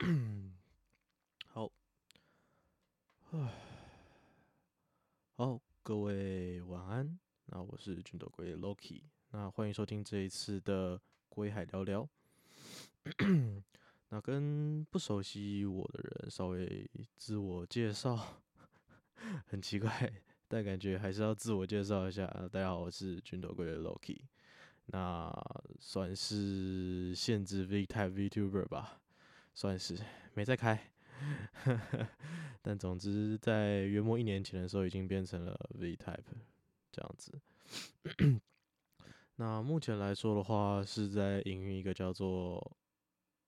好，好，各位晚安。那我是军斗龟 Loki，那欢迎收听这一次的龟海聊聊。那跟不熟悉我的人稍微自我介绍，很奇怪，但感觉还是要自我介绍一下。大家好，我是军斗龟的 Loki，那算是限制 V Type VTuber 吧。算是没再开，但总之在约莫一年前的时候，已经变成了 V Type 这样子。那目前来说的话，是在营运一个叫做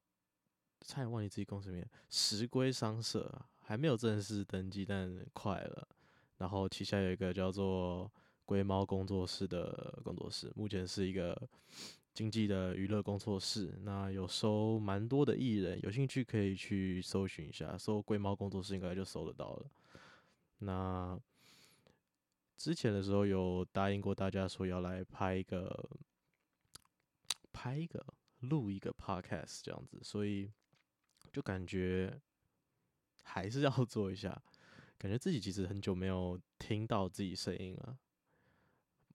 “差点忘记自己公司名”石龟商社，还没有正式登记，但快了。然后旗下有一个叫做“龟猫工作室”的工作室，目前是一个。经济的娱乐工作室，那有收蛮多的艺人，有兴趣可以去搜寻一下，搜“龟猫工作室”应该就搜得到了。那之前的时候有答应过大家说要来拍一个、拍一个、录一个 podcast 这样子，所以就感觉还是要做一下，感觉自己其实很久没有听到自己声音了。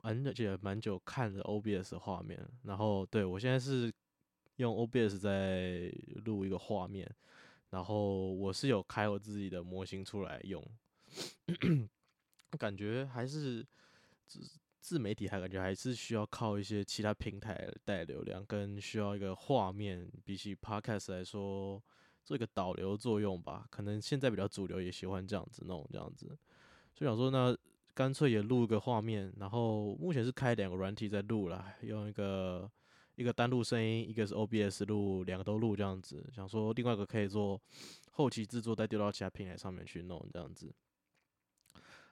而且蛮久看着 OBS 的画面，然后对我现在是用 OBS 在录一个画面，然后我是有开我自己的模型出来用，感觉还是自自媒体还感觉还是需要靠一些其他平台带流量，跟需要一个画面，比起 Podcast 来说做一个导流作用吧，可能现在比较主流也喜欢这样子弄这样子，就想说那。干脆也录一个画面，然后目前是开两个软体在录了，用一个一个单录声音，一个是 OBS 录，两个都录这样子。想说另外一个可以做后期制作，再丢到其他平台上面去弄这样子。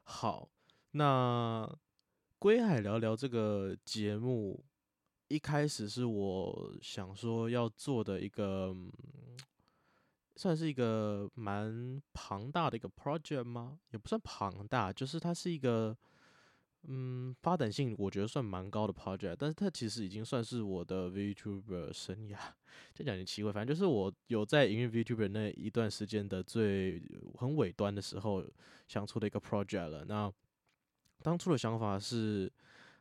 好，那归海聊聊这个节目，一开始是我想说要做的一个。算是一个蛮庞大的一个 project 吗？也不算庞大，就是它是一个，嗯，发展性我觉得算蛮高的 project。但是它其实已经算是我的 VTuber 生涯，这讲点奇怪，反正就是我有在营运 VTuber 那一段时间的最很尾端的时候想出的一个 project 了。那当初的想法是。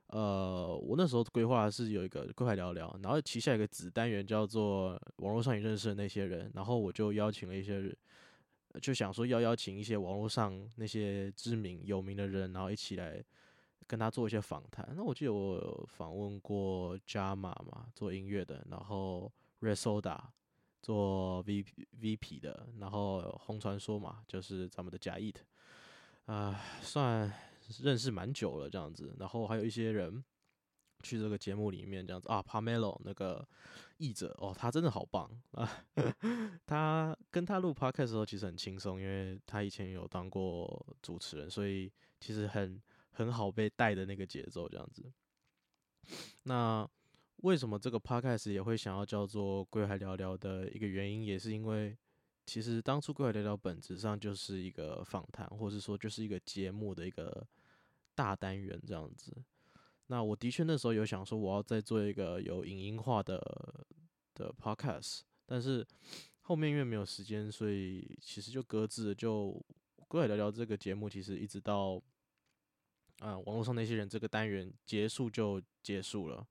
呃，我那时候规划是有一个规划聊聊，然后旗下有个子单元叫做网络上你认识的那些人，然后我就邀请了一些人，就想说要邀请一些网络上那些知名有名的人，然后一起来跟他做一些访谈。那我记得我访问过 Jama 嘛，做音乐的，然后 Resoda 做 V V P 的，然后红传说嘛，就是咱们的假 Eat 啊，算。认识蛮久了这样子，然后还有一些人去这个节目里面这样子啊，Pamelo 那个译者哦，他真的好棒啊！他跟他录 podcast 的时候其实很轻松，因为他以前有当过主持人，所以其实很很好被带的那个节奏这样子。那为什么这个 podcast 也会想要叫做“归海聊聊”的一个原因，也是因为。其实当初《过来聊聊》本质上就是一个访谈，或者说就是一个节目的一个大单元这样子。那我的确那时候有想说，我要再做一个有影音化的的 podcast，但是后面因为没有时间，所以其实就搁置。就《过来聊聊》这个节目，其实一直到啊网络上那些人这个单元结束就结束了。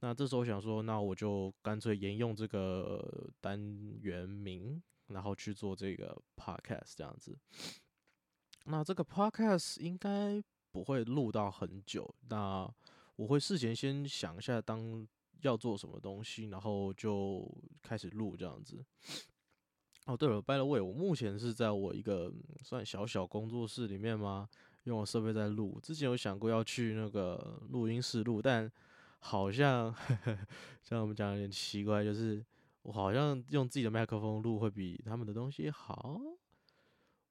那这时候想说，那我就干脆沿用这个单元名。然后去做这个 podcast 这样子，那这个 podcast 应该不会录到很久。那我会事前先想一下，当要做什么东西，然后就开始录这样子。哦，对了，by the way，我目前是在我一个算小小工作室里面吗？用我设备在录。之前有想过要去那个录音室录，但好像 像我们讲有点奇怪，就是。我好像用自己的麦克风录会比他们的东西好。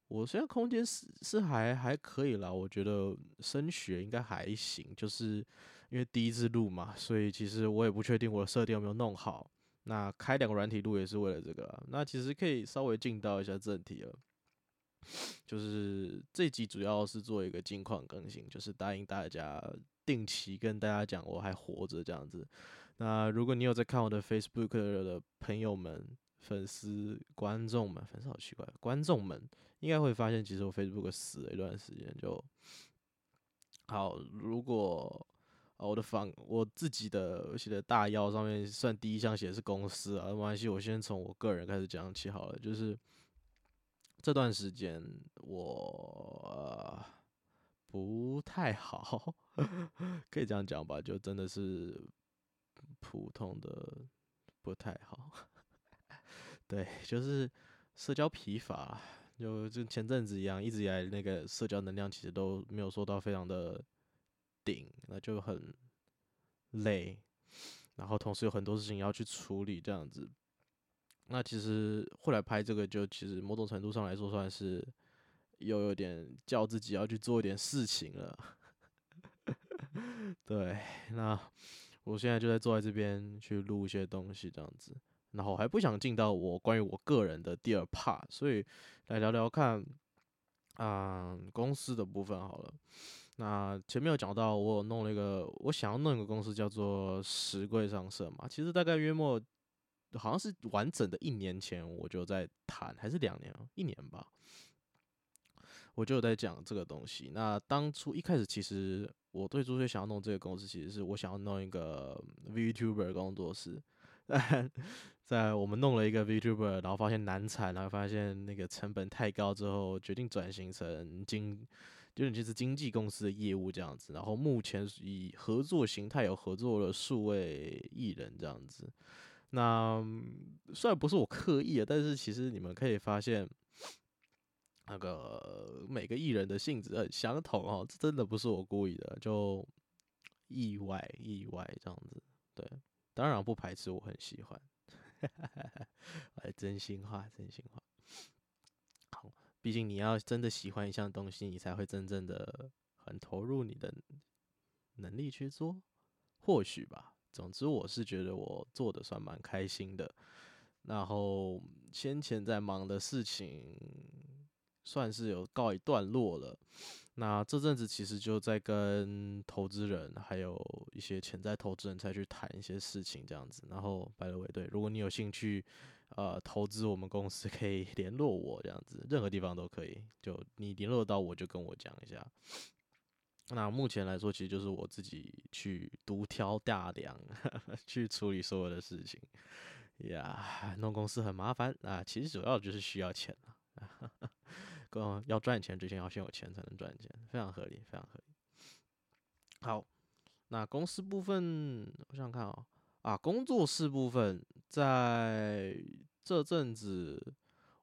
我虽然空间是是还还可以啦，我觉得声学应该还行，就是因为第一次录嘛，所以其实我也不确定我的设定有没有弄好。那开两个软体录也是为了这个。那其实可以稍微进到一下正题了，就是这集主要是做一个近况更新，就是答应大家。定期跟大家讲我还活着这样子。那如果你有在看我的 Facebook 的朋友们，粉丝、观众们，粉丝好奇怪，观众们应该会发现，其实我 Facebook 死了一段时间。就好，如果啊，我的房，我自己的写的大腰上面算第一项写的是公司啊，没关系，我先从我个人开始讲起好了。就是这段时间我不太好，可以这样讲吧，就真的是普通的不太好。对，就是社交疲乏，就就前阵子一样，一直以来那个社交能量其实都没有受到非常的顶，那就很累，然后同时有很多事情要去处理，这样子。那其实后来拍这个，就其实某种程度上来说，算是又有点叫自己要去做一点事情了。对，那我现在就在坐在这边去录一些东西，这样子。然后还不想进到我关于我个人的第二 part，所以来聊聊看，啊，公司的部分好了。那前面有讲到，我弄了一个，我想要弄一个公司叫做石柜上社嘛。其实大概约莫好像是完整的一年前，我就在谈，还是两年，一年吧，我就在讲这个东西。那当初一开始，其实我最初最想要弄这个公司，其实是我想要弄一个 VTuber 工作室。在我们弄了一个 VTuber，然后发现难产，然后发现那个成本太高之后，决定转型成经，就是就是经纪公司的业务这样子。然后目前以合作形态有合作了数位艺人这样子。那虽然不是我刻意的，但是其实你们可以发现，那个每个艺人的性质很相同哦，这真的不是我故意的，就意外意外这样子，对。当然不排斥，我很喜欢，哎，真心话，真心话。好，毕竟你要真的喜欢一项东西，你才会真正的很投入你的能力去做，或许吧。总之，我是觉得我做的算蛮开心的。然后先前在忙的事情，算是有告一段落了。那这阵子其实就在跟投资人，还有一些潜在投资人才去谈一些事情这样子。然后白了伟对，如果你有兴趣，呃，投资我们公司可以 联络我这样子，任何地方都可以。就你联络到我就跟我讲一下。那目前来说，其实就是我自己去独挑大梁，去处理所有的事情。呀，弄公司很麻烦啊，其实主要就是需要钱了。嗯，要赚钱之前要先有钱才能赚钱，非常合理，非常合理。好，那公司部分，我想想看啊，啊，工作室部分，在这阵子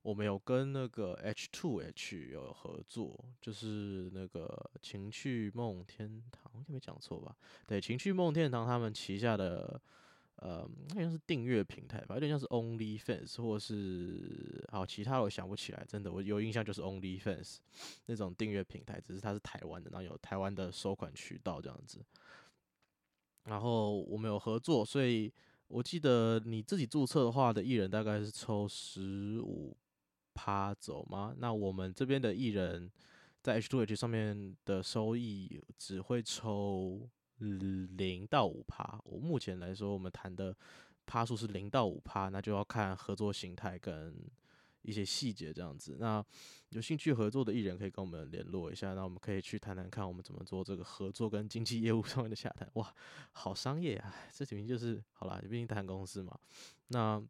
我们有跟那个 H Two H 有合作，就是那个情趣梦天堂，应该没讲错吧？对，情趣梦天堂他们旗下的。呃，好像是订阅平台吧，有点像是 OnlyFans，或是好其他我想不起来，真的我有印象就是 OnlyFans 那种订阅平台，只是它是台湾的，然后有台湾的收款渠道这样子。然后我们有合作，所以我记得你自己注册的话的艺人大概是抽十五趴走吗？那我们这边的艺人在 H2H 上面的收益只会抽。零到五趴，我目前来说，我们谈的趴数是零到五趴，那就要看合作形态跟一些细节这样子。那有兴趣合作的艺人可以跟我们联络一下，那我们可以去谈谈看我们怎么做这个合作跟经济业务 上面的洽谈。哇，好商业啊！这明明就是好啦，毕竟谈公司嘛。那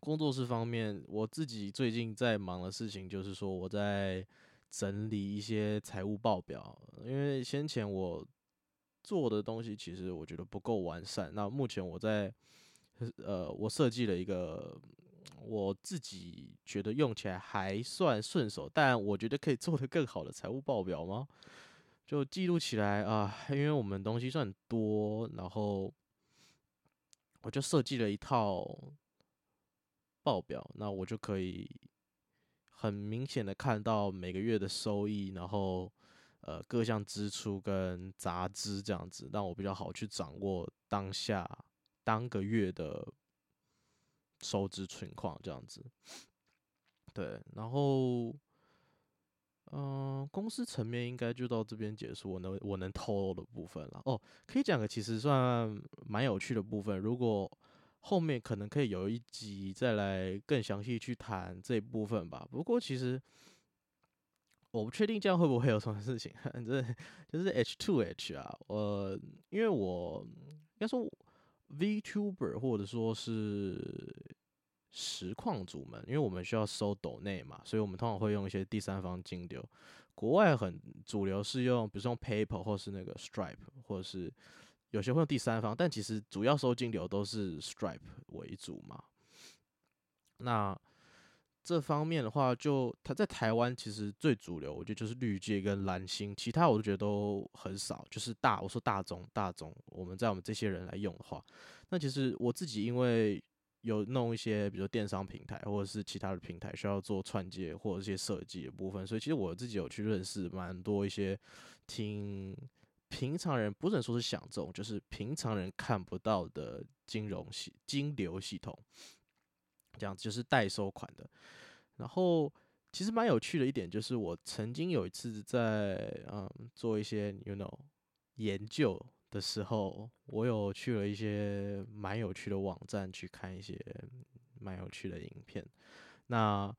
工作室方面，我自己最近在忙的事情就是说，我在整理一些财务报表，因为先前我。做的东西其实我觉得不够完善。那目前我在，呃，我设计了一个我自己觉得用起来还算顺手，但我觉得可以做得更好的财务报表吗？就记录起来啊，因为我们东西算多，然后我就设计了一套报表，那我就可以很明显的看到每个月的收益，然后。呃，各项支出跟杂支这样子，让我比较好去掌握当下当个月的收支情况这样子。对，然后，嗯，公司层面应该就到这边结束，我能我能透露的部分了。哦，可以讲个其实算蛮有趣的部分。如果后面可能可以有一集再来更详细去谈这一部分吧。不过其实我不确定这样会不会有什么事情，反正就是 H two H 啊，我因为我应该说 VTuber 或者说是实况主们，因为我们需要收抖内嘛，所以我们通常会用一些第三方金流。国外很主流是用，比如说用 PayPal 或是那个 Stripe，或者是有些会用第三方，但其实主要收金流都是 Stripe 为主嘛。那这方面的话，就它在台湾其实最主流，我觉得就是绿界跟蓝星，其他我都觉得都很少。就是大，我说大众大众，我们在我们这些人来用的话，那其实我自己因为。有弄一些，比如说电商平台或者是其他的平台需要做串接或者一些设计的部分，所以其实我自己有去认识蛮多一些听平常人不能说是想中，就是平常人看不到的金融系金流系统，这样就是代收款的。然后其实蛮有趣的一点就是，我曾经有一次在嗯做一些 you know 研究。的时候，我有去了一些蛮有趣的网站去看一些蛮有趣的影片。那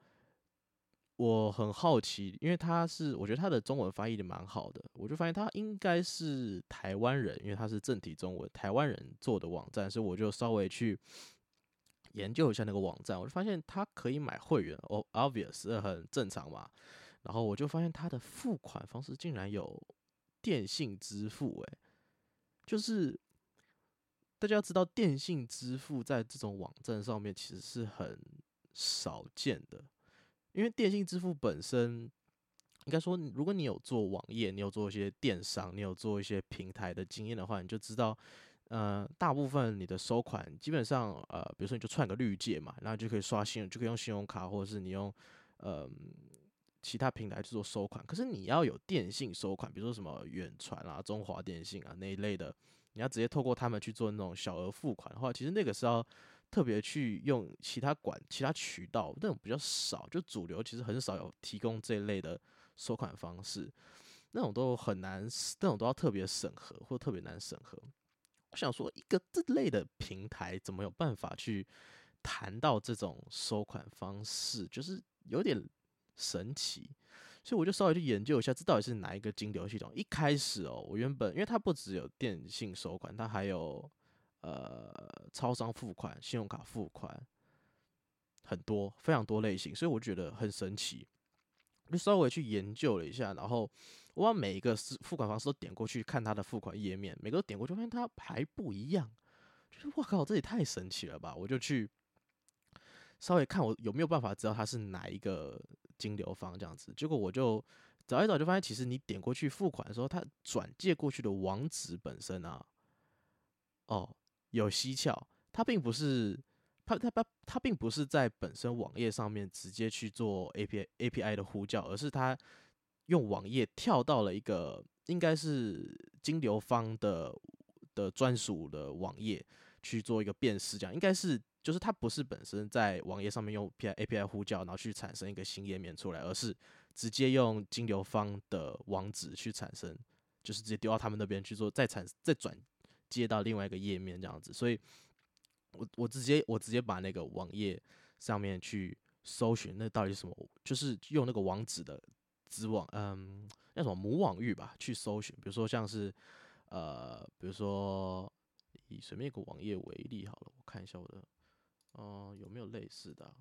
我很好奇，因为他是我觉得他的中文翻译的蛮好的，我就发现他应该是台湾人，因为他是正体中文，台湾人做的网站，所以我就稍微去研究一下那个网站，我就发现他可以买会员，哦，obvious 很正常嘛。然后我就发现他的付款方式竟然有电信支付，诶。就是大家要知道，电信支付在这种网站上面其实是很少见的，因为电信支付本身，应该说，如果你有做网页，你有做一些电商，你有做一些平台的经验的话，你就知道，呃，大部分你的收款基本上，呃，比如说你就串个绿界嘛，然后就可以刷信，就可以用信用卡，或者是你用，呃。其他平台去做收款，可是你要有电信收款，比如说什么远传啊、中华电信啊那一类的，你要直接透过他们去做那种小额付款的话，其实那个是要特别去用其他管、其他渠道，那种比较少，就主流其实很少有提供这一类的收款方式，那种都很难，那种都要特别审核或特别难审核。我想说，一个这类的平台怎么有办法去谈到这种收款方式，就是有点。神奇，所以我就稍微去研究一下，这到底是哪一个金流系统？一开始哦，我原本因为它不只有电信收款，它还有呃超商付款、信用卡付款，很多非常多类型，所以我觉得很神奇。就稍微去研究了一下，然后我把每一个是付款方式都点过去看他的付款页面，每个点过去，发现它还不一样，就是我靠，这也太神奇了吧！我就去稍微看我有没有办法知道他是哪一个。金流方这样子，结果我就找一找，就发现其实你点过去付款的时候，它转借过去的网址本身啊，哦，有蹊跷，它并不是它它它它并不是在本身网页上面直接去做 A P A P I 的呼叫，而是它用网页跳到了一个应该是金流方的的专属的网页去做一个辨识，这样应该是。就是它不是本身在网页上面用 P I A P I 呼叫，然后去产生一个新页面出来，而是直接用金流方的网址去产生，就是直接丢到他们那边去做，再产再转接到另外一个页面这样子。所以，我我直接我直接把那个网页上面去搜寻，那到底是什么？就是用那个网址的子网，嗯，那什么母网域吧，去搜寻。比如说像是呃，比如说以随便一个网页为例好了，我看一下我的。哦，有没有类似的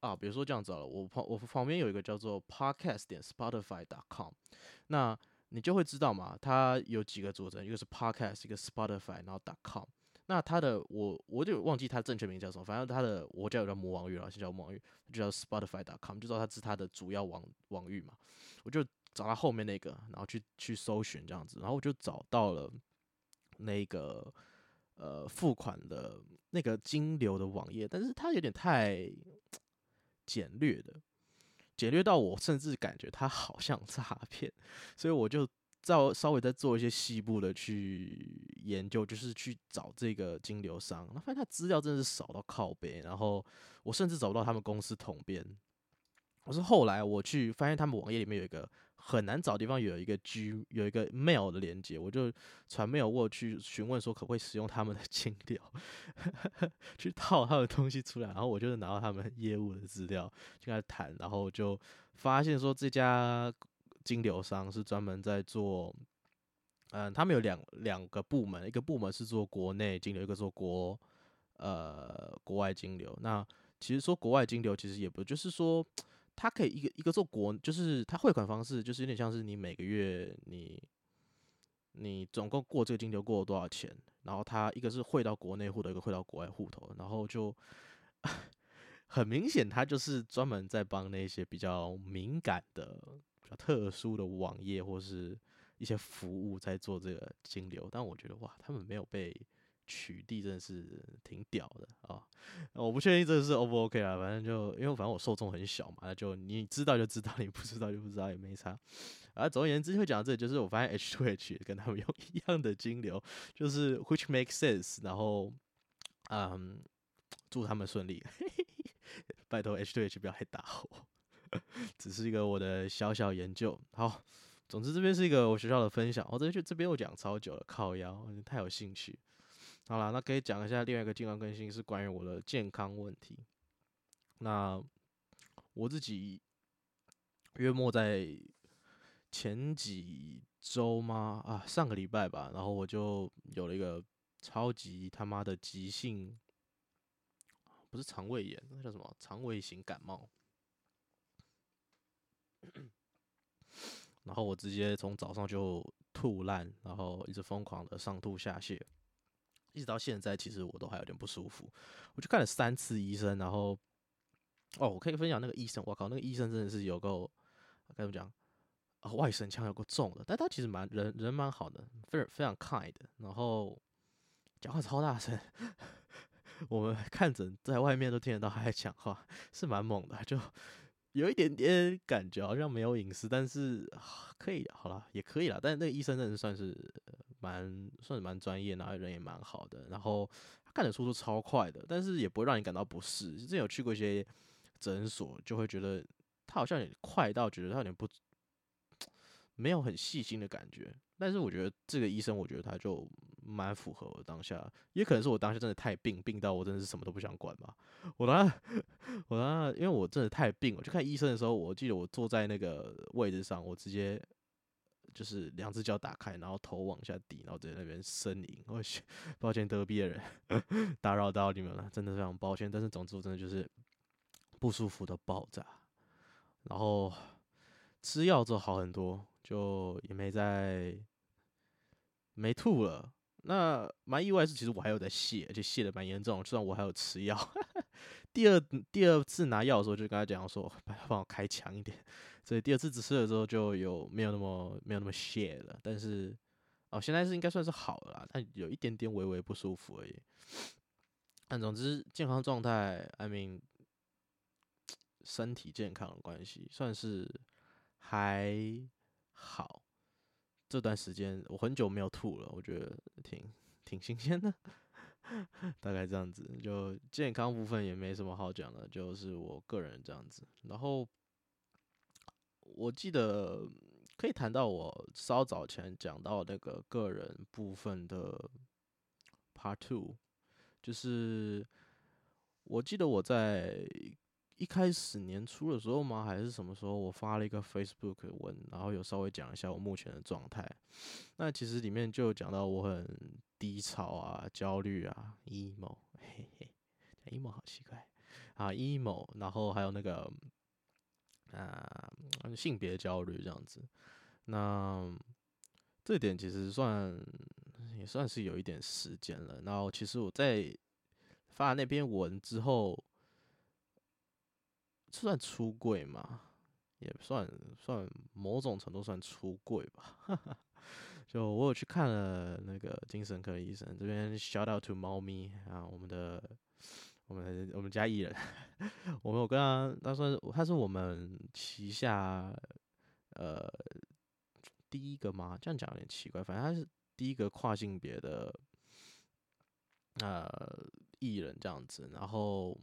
啊？比如说这样子了，我旁我旁边有一个叫做 podcast 点 spotify dot com，那你就会知道嘛，它有几个组成，一个是 podcast，一个 spotify，然后 dot com。那他的我我就忘记他正确名叫什么，反正他的我叫有叫魔王域了，先叫魔王域，就叫 spotify dot com，就知道它是它的主要网网域嘛。我就找它后面那个，然后去去搜寻这样子，然后我就找到了那个。呃，付款的那个金流的网页，但是它有点太简略的，简略到我甚至感觉它好像诈骗，所以我就再稍微再做一些细部的去研究，就是去找这个金流商，那发现他资料真的是少到靠背，然后我甚至找不到他们公司统编。我是后来我去发现他们网页里面有一个很难找地方有一个 G 有一个 mail 的连接，我就传 mail 过去询问说可不可以使用他们的 金流，去套他的东西出来，然后我就是拿到他们业务的资料，就跟他谈，然后就发现说这家金流商是专门在做，嗯，他们有两两个部门，一个部门是做国内金流，一个做国呃国外金流。那其实说国外金流，其实也不就是说。它可以一个一个做国，就是它汇款方式，就是有点像是你每个月你你总共过这个金流过了多少钱，然后它一个是汇到国内户头，一个汇到国外户头，然后就 很明显，它就是专门在帮那些比较敏感的、比较特殊的网页或是一些服务在做这个金流。但我觉得哇，他们没有被。取缔真的是挺屌的啊！我不确定这个是 O 不 OK 啊，反正就因为反正我受众很小嘛，那就你知道就知道，你不知道就不知道也没差。啊，总而言之会讲到这里，就是我发现 H to H 跟他们用一样的金流，就是 Which makes sense。然后，嗯，祝他们顺利。拜托 H to H 不要来打我，只是一个我的小小研究。好，总之这边是一个我学校的分享。我这边这边我讲超久了，靠腰，太有兴趣。好了，那可以讲一下另外一个健康更新，是关于我的健康问题。那我自己约莫在前几周吗？啊，上个礼拜吧，然后我就有了一个超级他妈的急性，不是肠胃炎，那叫什么？肠胃型感冒。然后我直接从早上就吐烂，然后一直疯狂的上吐下泻。一直到现在，其实我都还有点不舒服。我就看了三次医生，然后哦，我可以分享那个医生，我靠，那个医生真的是有够该怎么讲啊？外省腔有够重的，但他其实蛮人人蛮好的，非常非常 kind，然后讲话超大声，我们看诊在外面都听得到他在讲话，是蛮猛的，就有一点点感觉好像没有隐私，但是可以好了，也可以了。但是那个医生真的算是。蛮算是蛮专业，然后人也蛮好的，然后干的速度超快的，但是也不会让你感到不适。之前有去过一些诊所，就会觉得他好像也快到觉得他有点不没有很细心的感觉。但是我觉得这个医生，我觉得他就蛮符合我当下，也可能是我当下真的太病，病到我真的是什么都不想管吧。我当我当因为我真的太病，我去看医生的时候，我记得我坐在那个位置上，我直接。就是两只脚打开，然后头往下低，然后在那边呻吟。我抱歉得病的人打扰到你们了，真的非常抱歉。但是总之我真的就是不舒服的爆炸，然后吃药之后好很多，就也没再没吐了。那蛮意外是，其实我还有在泻，而且泻的蛮严重。虽然我还有吃药，第二第二次拿药的时候就跟他讲说，帮我开强一点。所以第二次只吃了之后就有没有那么没有那么泻了，但是哦现在是应该算是好了，但有一点点微微不舒服而已。但总之健康状态，I mean 身体健康的关系算是还好。这段时间我很久没有吐了，我觉得挺挺新鲜的。大概这样子，就健康部分也没什么好讲的，就是我个人这样子，然后。我记得可以谈到我稍早前讲到那个个人部分的 Part Two，就是我记得我在一开始年初的时候吗？还是什么时候？我发了一个 Facebook 文，然后有稍微讲一下我目前的状态。那其实里面就讲到我很低潮啊、焦虑啊、emo，嘿嘿，emo 好奇怪啊，emo，然后还有那个。啊，性别焦虑这样子，那这点其实算也算是有一点时间了。然后其实我在发那篇文之后，算出柜嘛，也算算某种程度算出柜吧。就我有去看了那个精神科医生，这边 shout out to 猫咪啊，我们的。我们我们家艺人，我们有跟他，他说他是我们旗下呃第一个吗？这样讲有点奇怪，反正他是第一个跨性别的呃艺人这样子。然后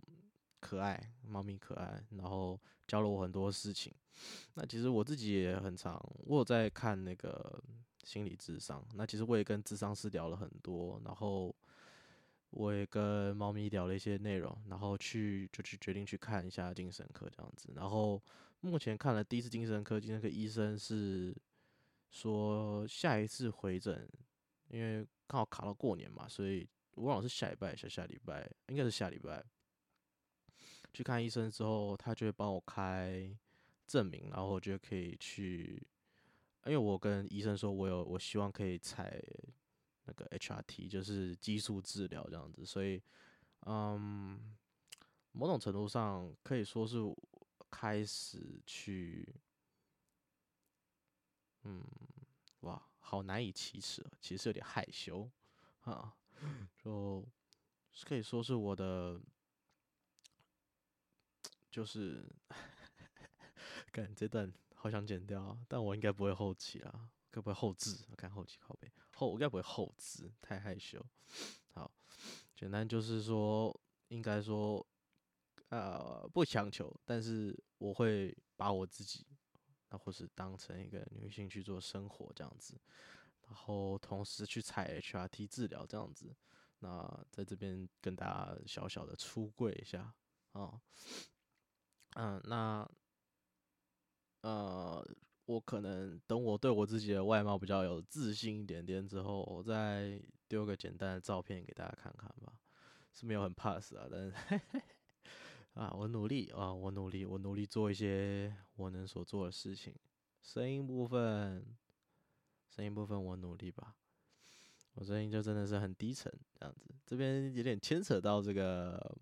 可爱，猫咪可爱，然后教了我很多事情。那其实我自己也很常，我有在看那个心理智商。那其实我也跟智商师聊了很多，然后我也跟猫咪聊了一些内容，然后去就去决定去看一下精神科这样子。然后目前看了第一次精神科，精神科医生是说下一次回诊，因为刚好卡到过年嘛，所以。我忘了是下礼拜下下礼拜，应该是下礼拜去看医生之后，他就会帮我开证明，然后我就可以去，因为我跟医生说，我有我希望可以采那个 HRT，就是激素治疗这样子，所以嗯，某种程度上可以说是开始去，嗯，哇，好难以启齿，其实有点害羞啊。就可以说是我的，就是，感这段好想剪掉，但我应该不会后期啦，该不会后置？看后期靠背后，我该不会后置，太害羞。好，简单就是说，应该说，呃，不强求，但是我会把我自己，那或是当成一个女性去做生活这样子。然后同时去采 HRT 治疗这样子，那在这边跟大家小小的出柜一下啊，嗯，那呃，我可能等我对我自己的外貌比较有自信一点点之后，我再丢个简单的照片给大家看看吧，是没有很 pass 啊，但是 啊，我努力啊，我努力，我努力做一些我能所做的事情，声音部分。声音部分我努力吧，我声音就真的是很低沉这样子，这边有点牵扯到这个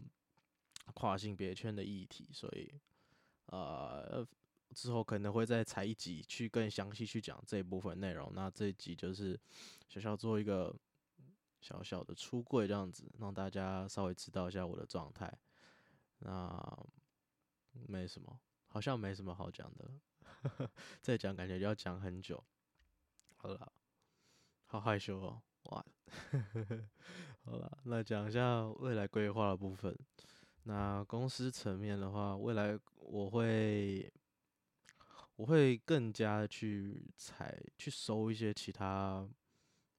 跨性别圈的议题，所以呃之后可能会再采一集去更详细去讲这一部分内容。那这一集就是小小做一个小小的出柜这样子，让大家稍微知道一下我的状态。那没什么，好像没什么好讲的，再讲感觉要讲很久。好了，好害羞哦，哇！好了，那讲一下未来规划的部分。那公司层面的话，未来我会我会更加去采去收一些其他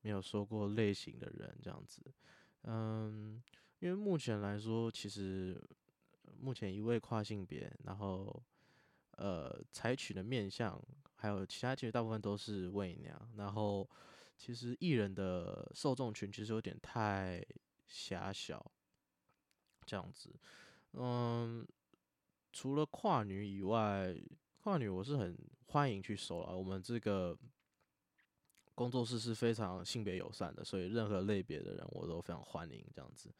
没有收过类型的人，这样子。嗯，因为目前来说，其实目前一位跨性别，然后呃采取的面向。还有其他其实大部分都是伪娘，然后其实艺人的受众群其实有点太狭小，这样子，嗯，除了跨女以外，跨女我是很欢迎去收了，我们这个工作室是非常性别友善的，所以任何类别的人我都非常欢迎这样子。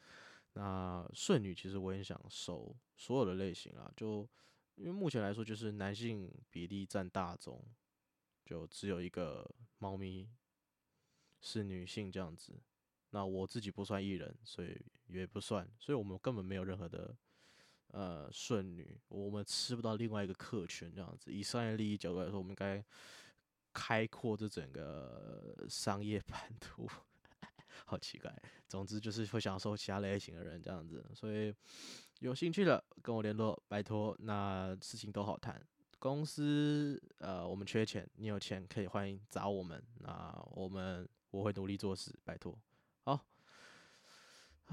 那顺女其实我也想收所有的类型啊，就。因为目前来说，就是男性比例占大宗，就只有一个猫咪是女性这样子。那我自己不算艺人，所以也不算，所以我们根本没有任何的呃顺女，我们吃不到另外一个客群这样子。以商业利益角度来说，我们该开阔这整个商业版图，好奇怪。总之就是会享受其他类型的人这样子，所以。有兴趣的跟我联络，拜托，那事情都好谈。公司呃，我们缺钱，你有钱可以欢迎找我们。那我们我会努力做事，拜托。好，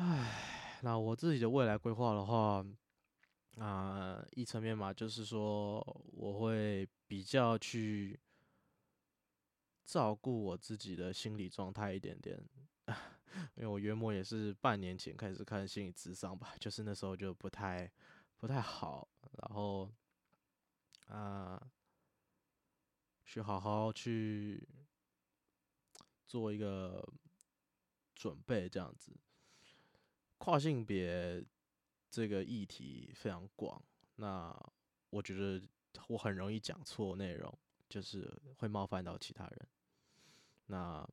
唉，那我自己的未来规划的话，啊，一层面嘛，就是说我会比较去照顾我自己的心理状态一点点。因为我约莫也是半年前开始看心理智商吧，就是那时候就不太不太好，然后啊，去好好去做一个准备，这样子。跨性别这个议题非常广，那我觉得我很容易讲错内容，就是会冒犯到其他人。那。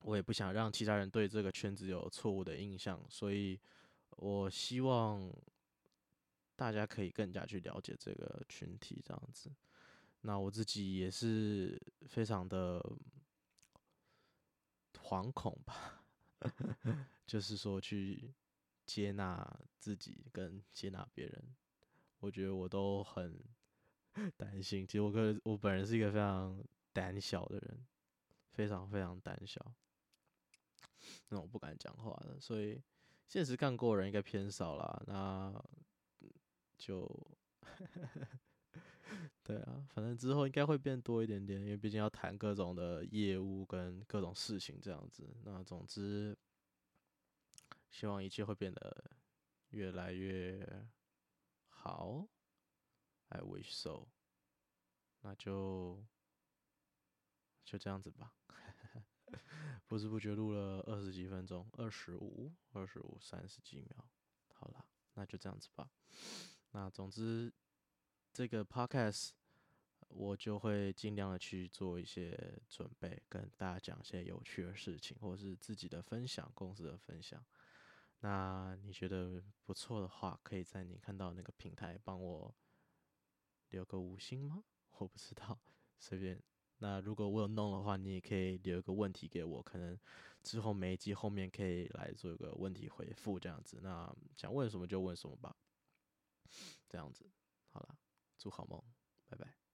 我也不想让其他人对这个圈子有错误的印象，所以我希望大家可以更加去了解这个群体，这样子。那我自己也是非常的惶恐吧，就是说去接纳自己跟接纳别人，我觉得我都很 担心。其实我个我本人是一个非常胆小的人，非常非常胆小，那种不敢讲话的，所以现实干过人应该偏少啦。那就对啊，反正之后应该会变多一点点，因为毕竟要谈各种的业务跟各种事情这样子。那总之。希望一切会变得越来越好，I wish so。那就就这样子吧，不知不觉录了二十几分钟，二十五、二十五、三十几秒，好了，那就这样子吧。那总之，这个 podcast 我就会尽量的去做一些准备，跟大家讲一些有趣的事情，或者是自己的分享、公司的分享。那你觉得不错的话，可以在你看到那个平台帮我留个五星吗？我不知道，随便。那如果我有弄的话，你也可以留一个问题给我，可能之后每一集后面可以来做一个问题回复这样子。那想问什么就问什么吧，这样子。好了，做好梦，拜拜。